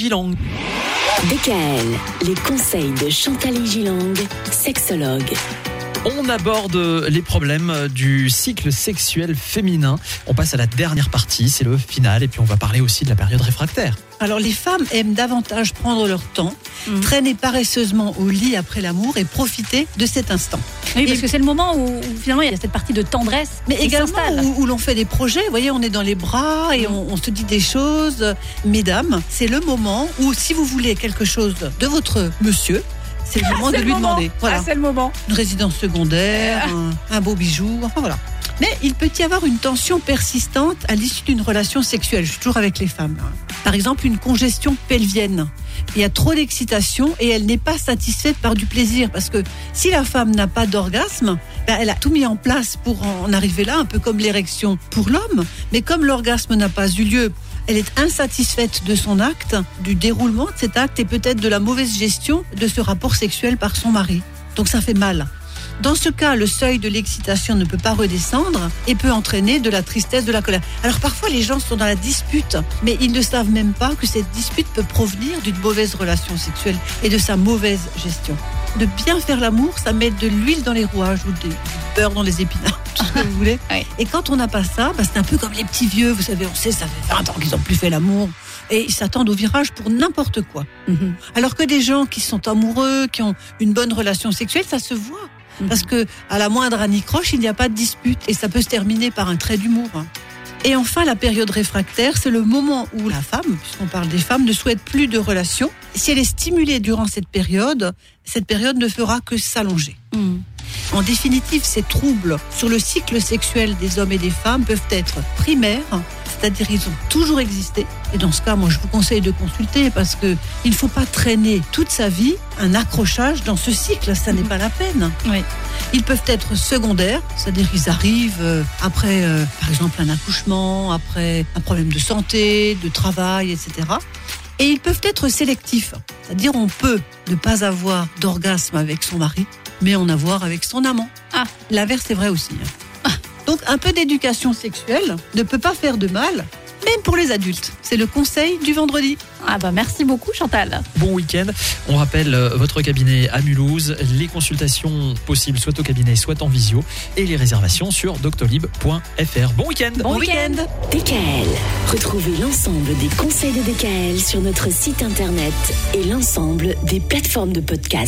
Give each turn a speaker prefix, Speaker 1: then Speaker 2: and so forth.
Speaker 1: Gilang.
Speaker 2: DKL, les conseils de Chantal Gilang, sexologue.
Speaker 1: On aborde les problèmes du cycle sexuel féminin. On passe à la dernière partie, c'est le final, et puis on va parler aussi de la période réfractaire.
Speaker 3: Alors les femmes aiment davantage prendre leur temps,
Speaker 4: Mhm.
Speaker 3: traîner paresseusement au lit après l'amour et profiter de cet instant.
Speaker 4: Oui, parce
Speaker 3: Et-
Speaker 4: que c'est le moment où, finalement il y a cette partie de tendresse.
Speaker 3: Mais également où, où l'on fait des projets, vous voyez, on est dans les bras et on, on se dit des choses. Mesdames, c'est le moment où si vous voulez quelque chose de votre monsieur, c'est le moment de
Speaker 4: le
Speaker 3: lui
Speaker 4: moment.
Speaker 3: demander. Voilà.
Speaker 4: Ah, c'est le moment.
Speaker 3: une résidence secondaire, un, un beau bijou, enfin voilà. Mais il peut y avoir une tension persistante à l'issue d'une relation sexuelle. Je suis toujours avec les femmes. hein. Par exemple, une congestion pelvienne. Il y a trop d'excitation et elle n'est pas satisfaite par du plaisir. Parce que si la femme n'a pas d'orgasme, ben, elle a tout mis en place pour en arriver là, un peu comme l'érection pour l'homme. Mais comme l'orgasme n'a pas eu lieu, elle est insatisfaite de son acte, du déroulement de cet acte et peut-être de la mauvaise gestion de ce rapport sexuel par son mari. Donc ça fait mal. Dans ce cas, le seuil de l'excitation ne peut pas redescendre et peut entraîner de la tristesse, de la colère. Alors parfois, les gens sont dans la dispute, mais ils ne savent même pas que cette dispute peut provenir d'une mauvaise relation sexuelle et de sa mauvaise gestion. De bien faire l'amour, ça met de l'huile dans les rouages ou du beurre dans les épinards, ce que vous voulez.
Speaker 4: Ouais.
Speaker 3: Et quand on n'a pas ça, bah, c'est un peu comme les petits vieux, vous savez, on sait, ça fait 20 ans qu'ils n'ont plus fait l'amour. Et ils s'attendent au virage pour n'importe quoi.
Speaker 4: Mhm.
Speaker 3: Alors que des gens qui sont amoureux, qui ont une bonne relation sexuelle, ça se voit. Parce que à la moindre anicroche, il n'y a pas de dispute et ça peut se terminer par un trait d'humour. Et enfin, la période réfractaire, c'est le moment où la femme, puisqu'on parle des femmes, ne souhaite plus de relation. Si elle est stimulée durant cette période, cette période ne fera que s'allonger.
Speaker 4: Mhm.
Speaker 3: En définitive, ces troubles sur le cycle sexuel des hommes et des femmes peuvent être primaires, c'est-à-dire ils ont toujours existé. Et dans ce cas, moi, je vous conseille de consulter parce que il ne faut pas traîner toute sa vie un accrochage dans ce cycle. Ça n'est pas la peine.
Speaker 4: Oui.
Speaker 3: Ils peuvent être secondaires, c'est-à-dire ils arrivent euh, après, euh, par exemple, un accouchement, après un problème de santé, de travail, etc. Et ils peuvent être sélectifs, c'est-à-dire on peut ne pas avoir d'orgasme avec son mari, mais en avoir avec son amant.
Speaker 4: Ah.
Speaker 3: L'inverse est vrai aussi. hein. Donc un peu d'éducation sexuelle ne peut pas faire de mal, même pour les adultes. C'est le conseil du vendredi.
Speaker 4: Ah bah merci beaucoup Chantal.
Speaker 1: Bon week-end. On rappelle euh, votre cabinet à Mulhouse. Les consultations possibles soit au cabinet, soit en visio. Et les réservations sur doctolib.fr. Bon week-end.
Speaker 4: Bon week-end.
Speaker 2: DKL, retrouvez l'ensemble des conseils de DKL sur notre site internet et l'ensemble des plateformes de podcast.